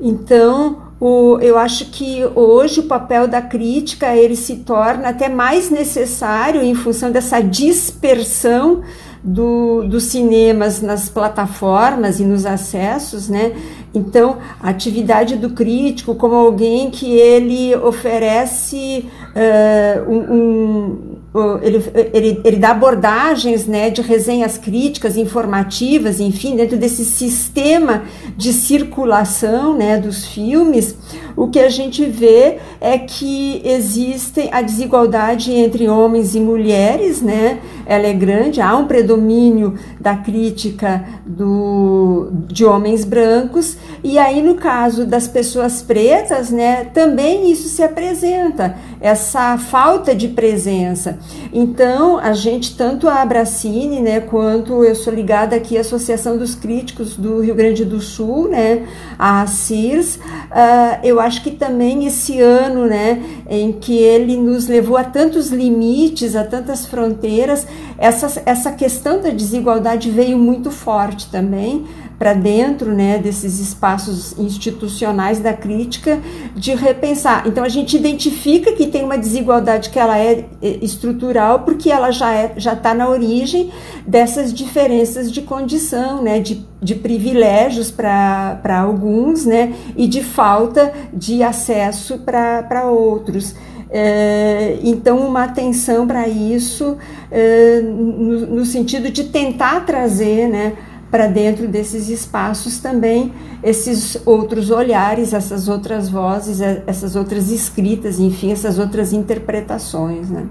Então, o, eu acho que hoje o papel da crítica ele se torna até mais necessário em função dessa dispersão do, dos cinemas nas plataformas e nos acessos, né? Então, a atividade do crítico como alguém que ele oferece uh, um, um ele, ele, ele dá abordagens né, de resenhas críticas, informativas, enfim, dentro desse sistema de circulação né, dos filmes, o que a gente vê é que existe a desigualdade entre homens e mulheres, né? Ela é grande, há um predomínio da crítica do, de homens brancos, e aí no caso das pessoas pretas, né, também isso se apresenta, essa falta de presença. Então, a gente, tanto a Abracine, né, quanto eu sou ligada aqui à Associação dos Críticos do Rio Grande do Sul, né, a CIRS, uh, eu acho que também esse ano, né, em que ele nos levou a tantos limites, a tantas fronteiras, essa, essa questão da desigualdade veio muito forte também, para dentro né, desses espaços institucionais da crítica, de repensar. Então, a gente identifica que tem uma desigualdade que ela é, é estrutural, porque ela já está é, já tá na origem dessas diferenças de condição, né, de, de privilégios para alguns né, e de falta de acesso para outros. É, então, uma atenção para isso, é, no, no, sentido de tentar trazer né, para dentro desses espaços também esses outros olhares, essas outras vozes, é, essas outras escritas, enfim, essas outras interpretações, né?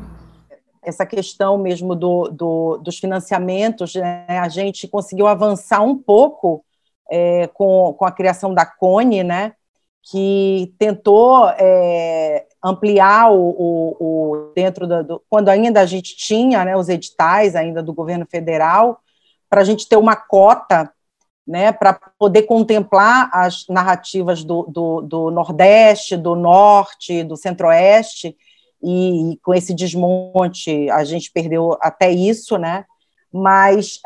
Essa questão mesmo do, do dos financiamentos, né, a gente conseguiu avançar um pouco é, com, com a criação da Cone, né, que tentou é, ampliar o, o, o dentro do, do, quando ainda a gente tinha né, os editais ainda do governo federal, para a gente ter uma cota né, para poder contemplar as narrativas do, do, do, Nordeste, do Norte, do Centro-Oeste, e, e, com esse desmonte a gente perdeu até isso, né? Mas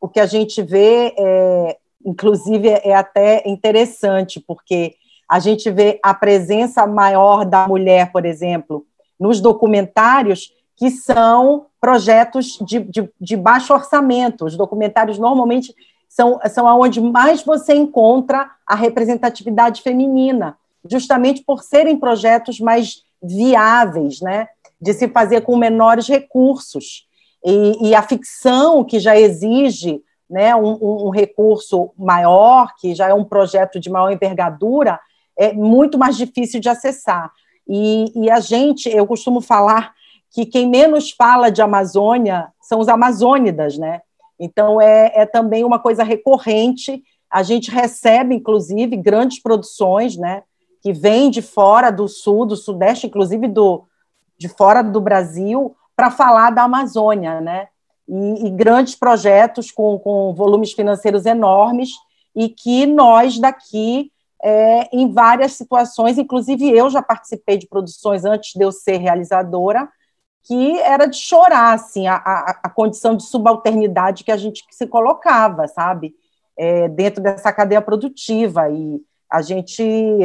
o que a gente vê, é, inclusive, é até interessante, porque a gente vê a presença maior da mulher, por exemplo, nos documentários, que são projetos de, de, de baixo orçamento. Os documentários normalmente são, são onde mais você encontra a representatividade feminina, justamente por serem projetos mais viáveis, né? de se fazer com menores recursos. E, e a ficção, que já exige né, um, um, recurso maior, que já é um projeto de maior envergadura, é muito mais difícil de acessar. E, e a gente, eu costumo falar que quem menos fala de Amazônia são os amazônidas, né? Então é, é também uma coisa recorrente. A gente recebe, inclusive, grandes produções, né? Que vêm de fora do sul, do sudeste, inclusive do de fora do Brasil, para falar da Amazônia, né? E, e grandes projetos com, com volumes financeiros enormes e que nós daqui é, em várias situações, inclusive eu já participei de produções antes de eu ser realizadora, que era de chorar, assim, a, a, a condição de subalternidade que a gente se colocava, sabe, é, dentro dessa cadeia produtiva, e a gente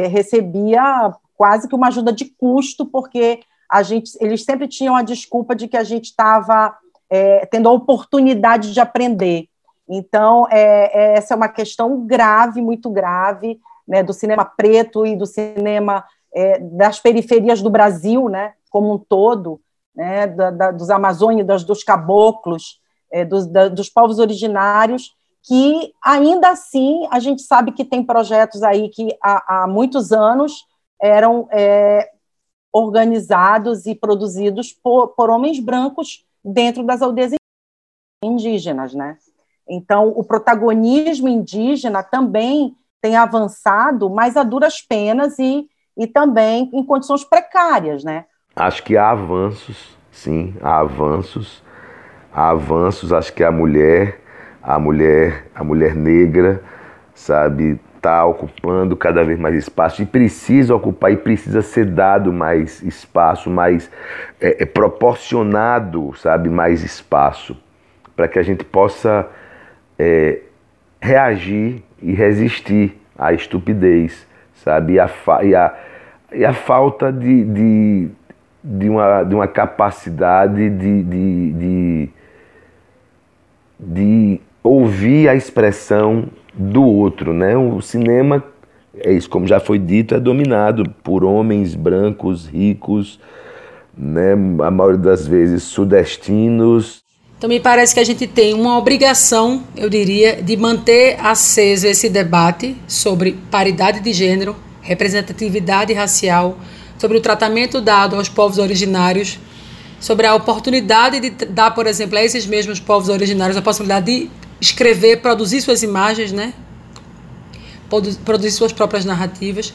recebia quase que uma ajuda de custo, porque a gente, eles sempre tinham a desculpa de que a gente estava é, tendo a oportunidade de aprender. Então, é, é, essa é uma questão grave, muito grave, né, do cinema preto e do cinema é, das periferias do Brasil, né, como um todo, né, da, da, dos amazônidas, dos caboclos, é, dos, da, dos povos originários, que ainda assim a gente sabe que tem projetos aí que há, há muitos anos eram é, organizados e produzidos por, por homens brancos dentro das aldeias indígenas, né? Então, o protagonismo indígena também tem avançado, mas a duras penas e, e também em condições precárias, né? Acho que há avanços, sim, há avanços. Há avanços, acho que a mulher, a mulher, a mulher negra, sabe, está ocupando cada vez mais espaço e precisa ocupar e precisa ser dado mais espaço, mais é, é proporcionado, sabe, mais espaço, para que a gente possa é, reagir e resistir à estupidez, sabe, e a, e a, e a falta de, de de uma, de uma capacidade de, de, de, de ouvir a expressão do outro. Né? O cinema, é isso, como já foi dito, é dominado por homens brancos, ricos, né, a maioria das vezes sudestinos. Então me parece que a gente tem uma obrigação, eu diria, de manter aceso esse debate sobre paridade de gênero, representatividade racial, sobre o tratamento dado aos povos originários, sobre a oportunidade de dar, por exemplo, a esses mesmos povos originários a possibilidade de escrever, produzir suas imagens, né? produzir suas próprias narrativas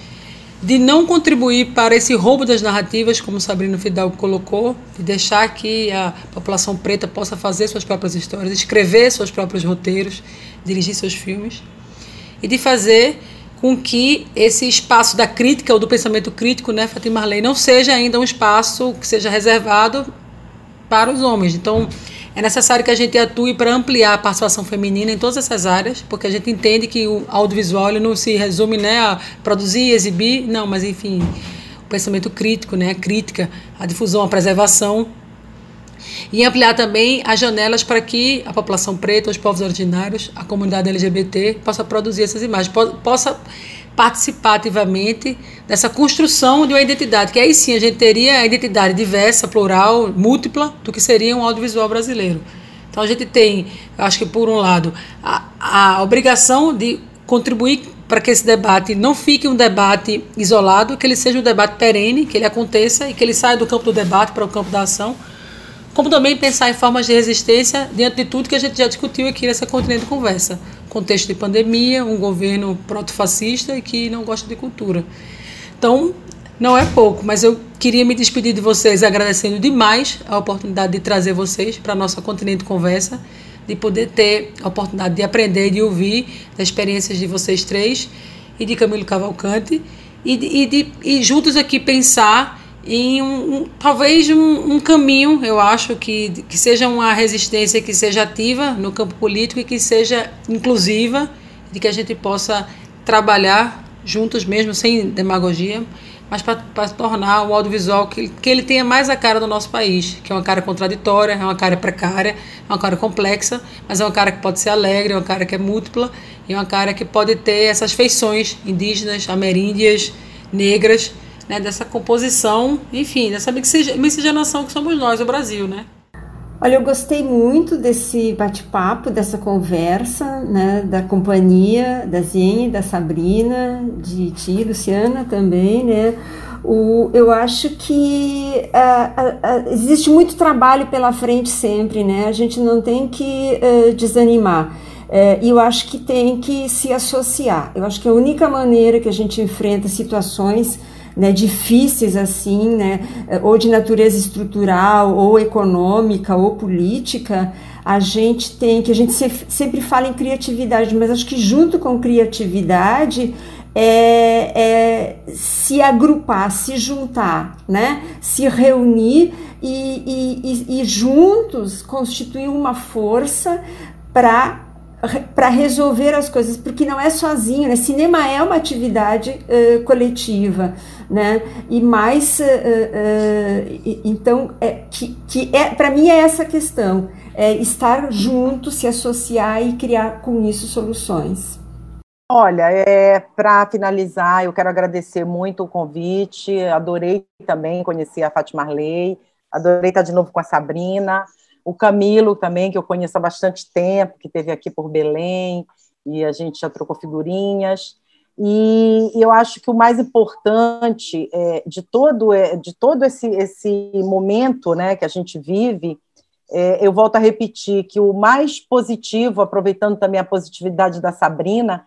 de não contribuir para esse roubo das narrativas, como Sabrina Fidalgo colocou, de deixar que a população preta possa fazer suas próprias histórias, escrever seus próprios roteiros, dirigir seus filmes, e de fazer com que esse espaço da crítica ou do pensamento crítico, né, Fatima Marley, não seja ainda um espaço que seja reservado para os homens. Então, é necessário que a gente atue para ampliar a participação feminina em todas essas áreas, porque a gente entende que o audiovisual não se resume né, a produzir, exibir, não, mas enfim, o pensamento crítico, né, a crítica, a difusão, a preservação. E ampliar também as janelas para que a população preta, os povos originários, a comunidade LGBT possa produzir essas imagens, possa participar ativamente dessa construção de uma identidade, que aí sim a gente teria a identidade diversa, plural, múltipla do que seria um audiovisual brasileiro. Então a gente tem, acho que por um lado, a, a obrigação de contribuir para que esse debate não fique um debate isolado, que ele seja um debate perene, que ele aconteça e que ele saia do campo do debate para o campo da ação como também pensar em formas de resistência diante de tudo que a gente já discutiu aqui nessa continente conversa. Contexto de pandemia, um governo proto-fascista e que não gosta de cultura. Então, não é pouco, mas eu queria me despedir de vocês agradecendo demais a oportunidade de trazer vocês para a nossa continente conversa, de poder ter a oportunidade de aprender de ouvir as experiências de vocês três e de Camilo Cavalcante e, de, e, de, e juntos aqui pensar em um, um talvez um, um, caminho, eu acho, que, que seja uma resistência que seja ativa no campo político e que seja inclusiva, de que a gente possa trabalhar juntos mesmo, sem demagogia, mas para tornar o audiovisual que, que ele tenha mais a cara do nosso país, que é uma cara contraditória, é uma cara precária, é uma cara complexa, mas é uma cara que pode ser alegre, é uma cara que é múltipla, e é uma cara que pode ter essas feições indígenas, ameríndias, negras, né, dessa composição, enfim, dessa miscigenação que somos nós, o Brasil, né? Olha, eu gostei muito desse bate-papo, dessa conversa, né, da companhia da Zinha, da Sabrina, de ti, Luciana também, né? O, eu acho que uh, uh, uh, existe muito trabalho pela frente sempre, né? A gente não tem que eh, desanimar. Eh, e eu acho que tem que se associar. Eu acho que a única maneira que a gente enfrenta situações né, difíceis assim, né, ou de natureza estrutural, ou econômica, ou política, a gente tem que a gente sempre fala em criatividade, mas acho que junto com criatividade é, é se agrupar, se juntar, né, se reunir e, e, e juntos constituir uma força para para resolver as coisas, porque não é sozinho, né? Cinema é uma atividade uh, coletiva, né? E mais, uh, uh, então, é, que, que é, para mim é essa questão, é estar junto, se associar e criar com isso soluções. Olha, é, para finalizar, eu quero agradecer muito o convite, adorei também conhecer a Fátima Marley, adorei estar de novo com a Sabrina, o Camilo também, que eu conheço há bastante tempo, que teve aqui por Belém, e a gente já trocou figurinhas. E, eu acho que o mais importante é, de todo, é, de todo esse, esse momento né, que a gente vive, é, eu volto a repetir que o mais positivo, aproveitando também a positividade da Sabrina,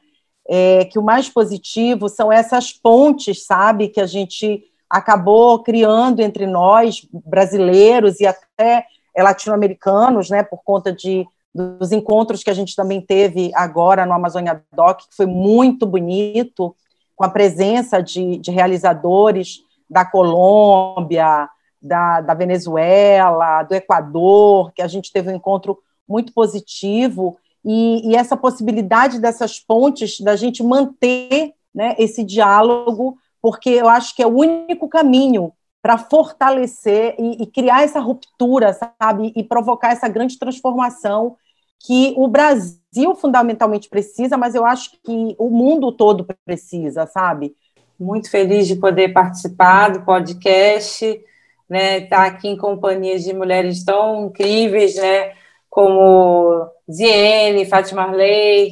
é que o mais positivo são essas pontes, sabe, que a gente acabou criando entre nós, brasileiros e até latino-americanos, né, por conta de, dos encontros que a gente também teve agora no Amazônia Doc, que foi muito bonito, com a presença de, de realizadores da Colômbia, da, da, Venezuela, do Equador, que a gente teve um encontro muito positivo, e, e essa possibilidade dessas pontes, da gente manter né, esse diálogo, porque eu acho que é o único caminho para fortalecer e, e, criar essa ruptura, sabe, e provocar essa grande transformação que o Brasil fundamentalmente precisa, mas eu acho que o mundo todo precisa, sabe? Muito feliz de poder participar do podcast. né, estar tá aqui em companhia de mulheres tão incríveis, né, como Ziene, Fátima Arley,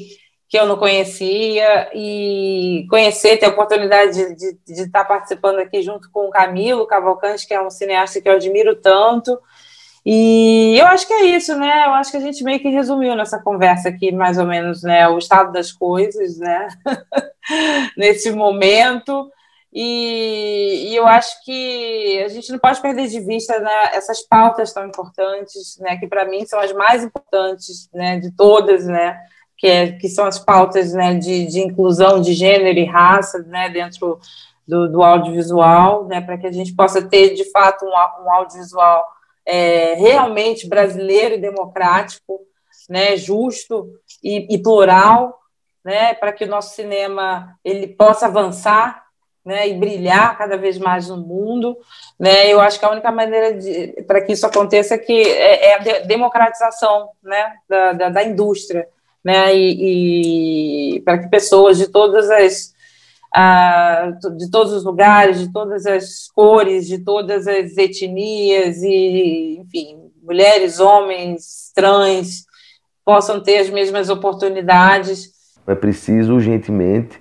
que eu não conhecia, e conhecer, ter a oportunidade de, de, de, estar participando aqui junto com o Camilo Cavalcante, que é um cineasta que eu admiro tanto. E eu acho que é isso, né? Eu acho que a gente meio que resumiu nessa conversa aqui, mais ou menos, né? O estado das coisas, né? Nesse momento. E, e, eu acho que a gente não pode perder de vista né, essas pautas tão importantes, né, que para mim são as mais importantes né, de todas, né, que, é, que são as pautas né, de, de inclusão de gênero e raça né, dentro do, do audiovisual, né, para que a gente possa ter, de fato, um, um audiovisual é, realmente brasileiro e democrático, né, justo e, e plural, né, para que o nosso cinema ele possa avançar né, e brilhar cada vez mais no mundo. Né, eu acho que a única maneira para que isso aconteça é, que é, é a de, democratização né, da, da, da, indústria, né, e, e para que pessoas de todas as de todos os lugares, de todas as cores, de todas as etnias e, enfim, mulheres, homens, trans possam ter as mesmas oportunidades. É preciso urgentemente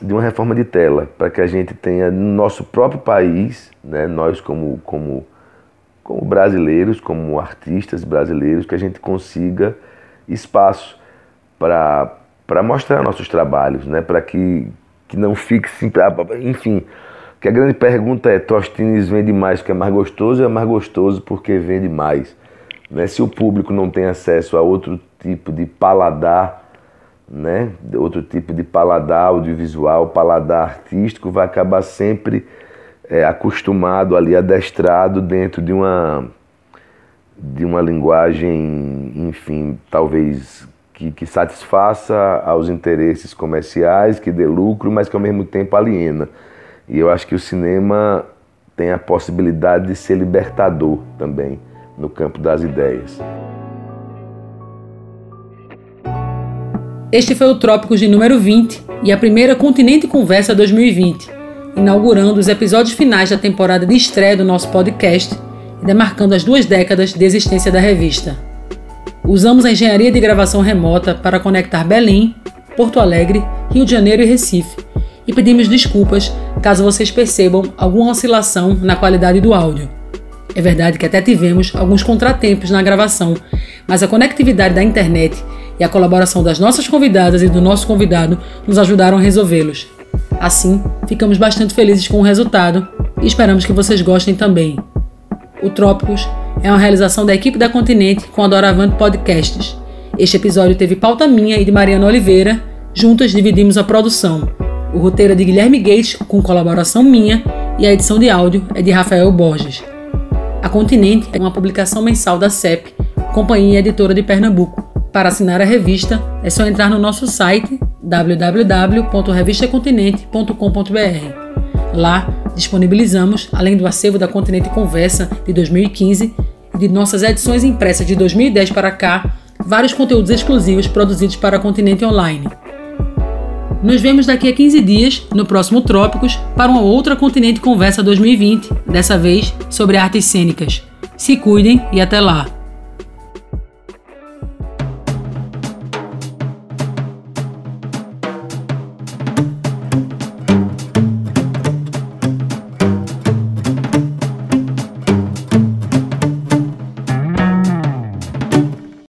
de uma reforma de tela, para que a gente tenha no nosso próprio país, né, nós como, como, como brasileiros, como artistas brasileiros, que a gente consiga espaço para mostrar nossos trabalhos, né, para que, que não fique sempre. Enfim, que a grande pergunta é: Tostines vende mais porque é mais gostoso ou é mais gostoso porque vende mais? Né? Se o público não tem acesso a outro tipo de paladar né, outro tipo de paladar audiovisual, paladar artístico, vai acabar sempre é, acostumado ali, adestrado dentro de uma, de uma linguagem, enfim, talvez que, que satisfaça aos interesses comerciais, que dê lucro, mas que ao mesmo tempo aliena. E eu acho que o cinema tem a possibilidade de ser libertador também no campo das ideias. Este foi o Trópicos de número 20 e a primeira Continente Conversa 2020, inaugurando os episódios finais da temporada de estreia do nosso podcast demarcando as duas décadas de existência da revista. Usamos a engenharia de gravação remota para conectar Belém, Porto Alegre, Rio de Janeiro e Recife, e pedimos desculpas caso vocês percebam alguma oscilação na qualidade do áudio. É verdade que até tivemos alguns contratempos na gravação, mas a conectividade da internet e a colaboração das nossas convidadas e do nosso convidado nos ajudaram a resolvê-los. Assim, ficamos bastante felizes com o resultado e esperamos que vocês gostem também. O Trópicos é uma realização da equipe da Continente com a Doravante Podcasts. Este episódio teve pauta minha e de Mariana Oliveira, juntas dividimos a produção. O roteiro é de Guilherme Gates, com colaboração minha, e a edição de áudio é de Rafael Borges. A Continente é uma publicação mensal da CEP, Companhia Editora de Pernambuco. Para assinar a revista, é só entrar no nosso site www.revistacontinente.com.br. Lá disponibilizamos, além do acervo da Continente Conversa de 2015 e de nossas edições impressas de 2010 para cá, vários conteúdos exclusivos produzidos para a Continente Online. Nos vemos daqui a 15 dias, no próximo Trópicos, para uma outra Continente Conversa 2020, dessa vez sobre artes cênicas. Se cuidem e até lá!